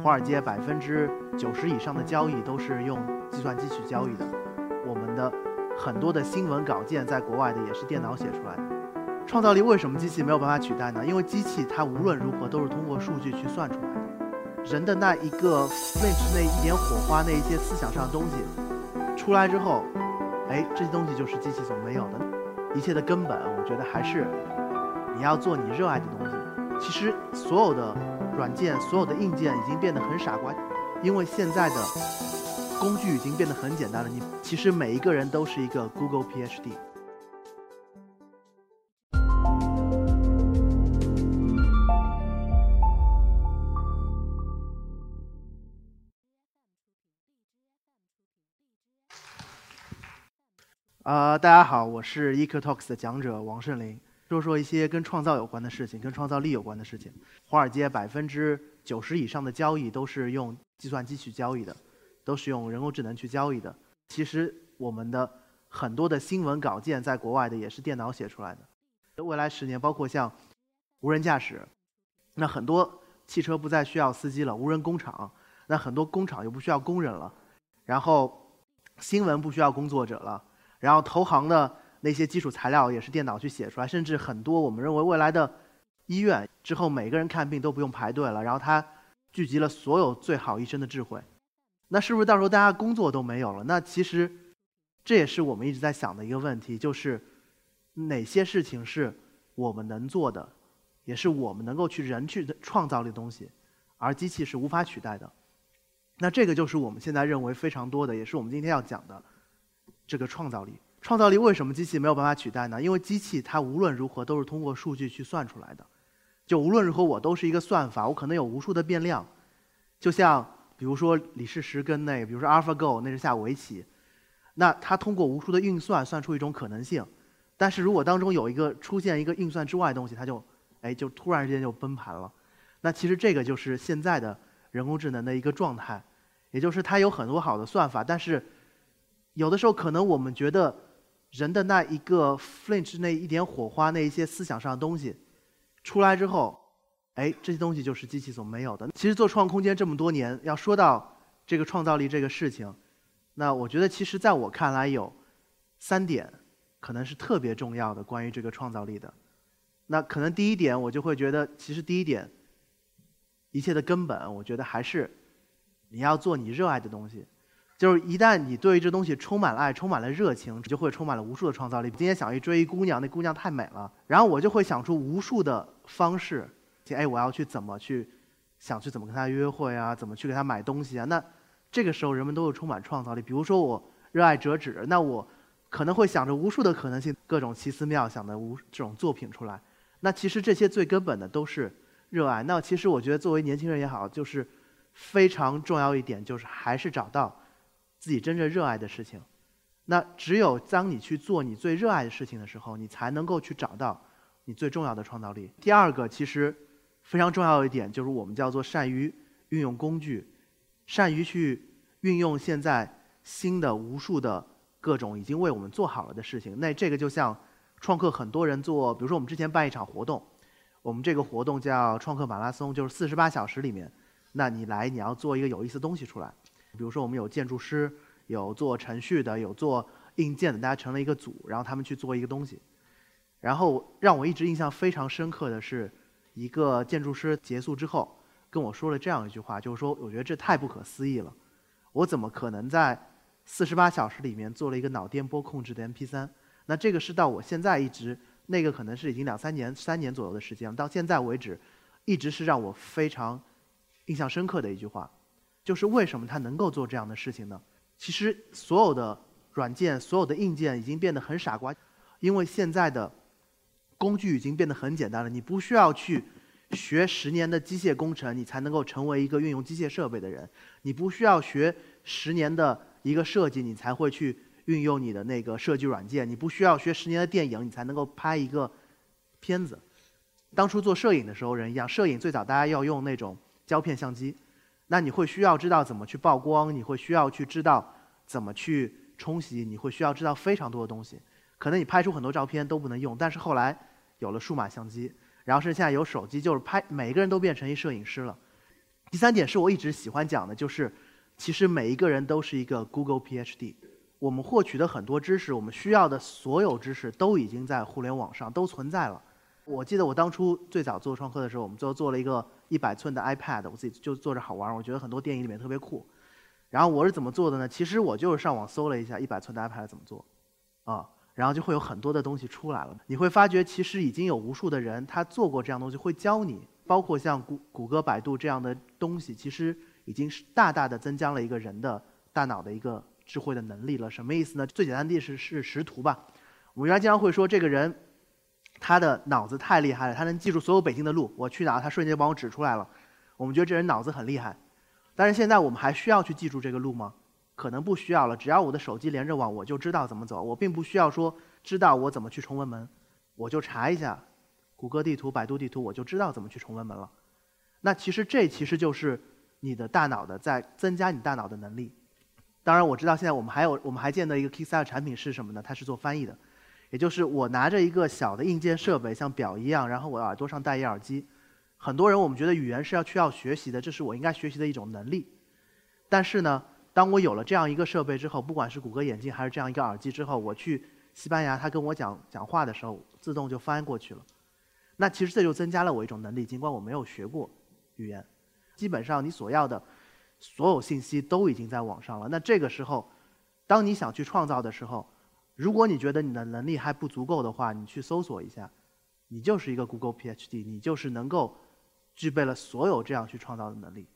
华尔街百分之九十以上的交易都是用计算机去交易的，我们的很多的新闻稿件在国外的也是电脑写出来的。创造力为什么机器没有办法取代呢？因为机器它无论如何都是通过数据去算出来的，人的那一个那一点火花，那一些思想上的东西出来之后，哎，这些东西就是机器所没有的。一切的根本，我觉得还是你要做你热爱的东西。其实所有的。软件所有的硬件已经变得很傻瓜，因为现在的工具已经变得很简单了。你其实每一个人都是一个 Google PhD。啊，大家好，我是 Eco Talks 的讲者王胜林。说说一些跟创造有关的事情，跟创造力有关的事情。华尔街百分之九十以上的交易都是用计算机去交易的，都是用人工智能去交易的。其实我们的很多的新闻稿件在国外的也是电脑写出来的。未来十年，包括像无人驾驶，那很多汽车不再需要司机了，无人工厂，那很多工厂又不需要工人了，然后新闻不需要工作者了，然后投行的。那些基础材料也是电脑去写出来，甚至很多我们认为未来的医院之后每个人看病都不用排队了，然后它聚集了所有最好医生的智慧，那是不是到时候大家工作都没有了？那其实这也是我们一直在想的一个问题，就是哪些事情是我们能做的，也是我们能够去人去创造力的东西，而机器是无法取代的。那这个就是我们现在认为非常多的，也是我们今天要讲的这个创造力。创造力为什么机器没有办法取代呢？因为机器它无论如何都是通过数据去算出来的。就无论如何，我都是一个算法，我可能有无数的变量。就像比如说李世石跟那，比如说 AlphaGo，那是下围棋，那它通过无数的运算算出一种可能性。但是如果当中有一个出现一个运算之外的东西，它就哎就突然之间就崩盘了。那其实这个就是现在的人工智能的一个状态，也就是它有很多好的算法，但是有的时候可能我们觉得。人的那一个 flinch 那一点火花，那一些思想上的东西出来之后，哎，这些东西就是机器所没有的。其实做创空间这么多年，要说到这个创造力这个事情，那我觉得其实在我看来有三点可能是特别重要的关于这个创造力的。那可能第一点，我就会觉得，其实第一点，一切的根本，我觉得还是你要做你热爱的东西。就是一旦你对这东西充满了爱，充满了热情，就会充满了无数的创造力。今天想去追一姑娘，那姑娘太美了，然后我就会想出无数的方式，哎，我要去怎么去，想去怎么跟她约会啊，怎么去给她买东西啊？那这个时候人们都会充满创造力。比如说我热爱折纸，那我可能会想着无数的可能性，各种奇思妙想的无这种作品出来。那其实这些最根本的都是热爱。那其实我觉得作为年轻人也好，就是非常重要一点，就是还是找到。自己真正热爱的事情，那只有当你去做你最热爱的事情的时候，你才能够去找到你最重要的创造力。第二个，其实非常重要的一点就是我们叫做善于运用工具，善于去运用现在新的无数的各种已经为我们做好了的事情。那这个就像创客很多人做，比如说我们之前办一场活动，我们这个活动叫创客马拉松，就是四十八小时里面，那你来你要做一个有意思的东西出来。比如说，我们有建筑师，有做程序的，有做硬件的，大家成了一个组，然后他们去做一个东西。然后让我一直印象非常深刻的是，一个建筑师结束之后跟我说了这样一句话，就是说：“我觉得这太不可思议了，我怎么可能在四十八小时里面做了一个脑电波控制的 MP3？那这个是到我现在一直，那个可能是已经两三年、三年左右的时间，到现在为止，一直是让我非常印象深刻的一句话。”就是为什么它能够做这样的事情呢？其实所有的软件、所有的硬件已经变得很傻瓜，因为现在的工具已经变得很简单了。你不需要去学十年的机械工程，你才能够成为一个运用机械设备的人；你不需要学十年的一个设计，你才会去运用你的那个设计软件；你不需要学十年的电影，你才能够拍一个片子。当初做摄影的时候，人一样，摄影最早大家要用那种胶片相机。那你会需要知道怎么去曝光，你会需要去知道怎么去冲洗，你会需要知道非常多的东西。可能你拍出很多照片都不能用，但是后来有了数码相机，然后是现在有手机，就是拍每一个人都变成一摄影师了。第三点是我一直喜欢讲的，就是其实每一个人都是一个 Google PhD。我们获取的很多知识，我们需要的所有知识都已经在互联网上都存在了。我记得我当初最早做创客的时候，我们最后做了一个一百寸的 iPad，我自己就做着好玩，我觉得很多电影里面特别酷。然后我是怎么做的呢？其实我就是上网搜了一下一百寸的 iPad 怎么做，啊，然后就会有很多的东西出来了。你会发觉其实已经有无数的人他做过这样东西，会教你。包括像谷谷歌、百度这样的东西，其实已经是大大的增加了一个人的大脑的一个。智慧的能力了，什么意思呢？最简单的是是识图吧。我们原来经常会说，这个人他的脑子太厉害了，他能记住所有北京的路，我去哪他瞬间帮我指出来了。我们觉得这人脑子很厉害。但是现在我们还需要去记住这个路吗？可能不需要了。只要我的手机连着网，我就知道怎么走。我并不需要说知道我怎么去崇文门，我就查一下谷歌地图、百度地图，我就知道怎么去崇文门了。那其实这其实就是你的大脑的在增加你大脑的能力。当然我知道，现在我们还有我们还见到一个 KISSI 的产品是什么呢？它是做翻译的，也就是我拿着一个小的硬件设备，像表一样，然后我耳朵上戴一耳机。很多人我们觉得语言是要需要学习的，这是我应该学习的一种能力。但是呢，当我有了这样一个设备之后，不管是谷歌眼镜还是这样一个耳机之后，我去西班牙，他跟我讲讲话的时候，自动就翻过去了。那其实这就增加了我一种能力，尽管我没有学过语言，基本上你所要的。所有信息都已经在网上了。那这个时候，当你想去创造的时候，如果你觉得你的能力还不足够的话，你去搜索一下，你就是一个 Google PhD，你就是能够具备了所有这样去创造的能力。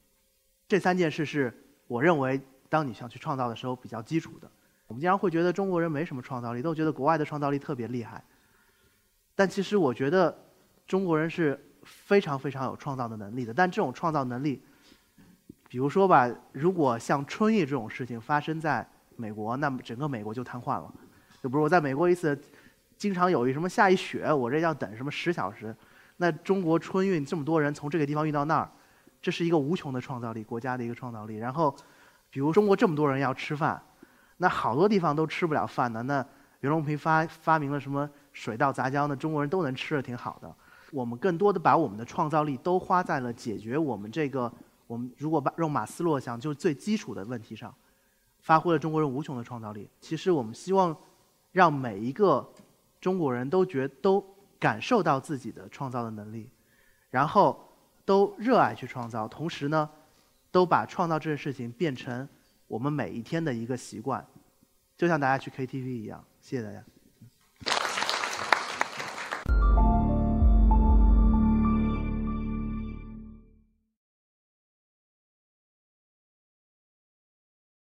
这三件事是我认为当你想去创造的时候比较基础的。我们经常会觉得中国人没什么创造力，都觉得国外的创造力特别厉害。但其实我觉得中国人是非常非常有创造的能力的。但这种创造能力。比如说吧，如果像春运这种事情发生在美国，那么整个美国就瘫痪了。就比如我在美国一次，经常有一什么下一雪，我这要等什么十小时。那中国春运这么多人从这个地方运到那儿，这是一个无穷的创造力，国家的一个创造力。然后，比如中国这么多人要吃饭，那好多地方都吃不了饭呢。那袁隆平发发明了什么水稻杂交，那中国人都能吃的挺好的。我们更多的把我们的创造力都花在了解决我们这个。我们如果把用马斯洛想，就是最基础的问题上，发挥了中国人无穷的创造力。其实我们希望让每一个中国人都觉都感受到自己的创造的能力，然后都热爱去创造，同时呢，都把创造这件事情变成我们每一天的一个习惯，就像大家去 KTV 一样。谢谢大家。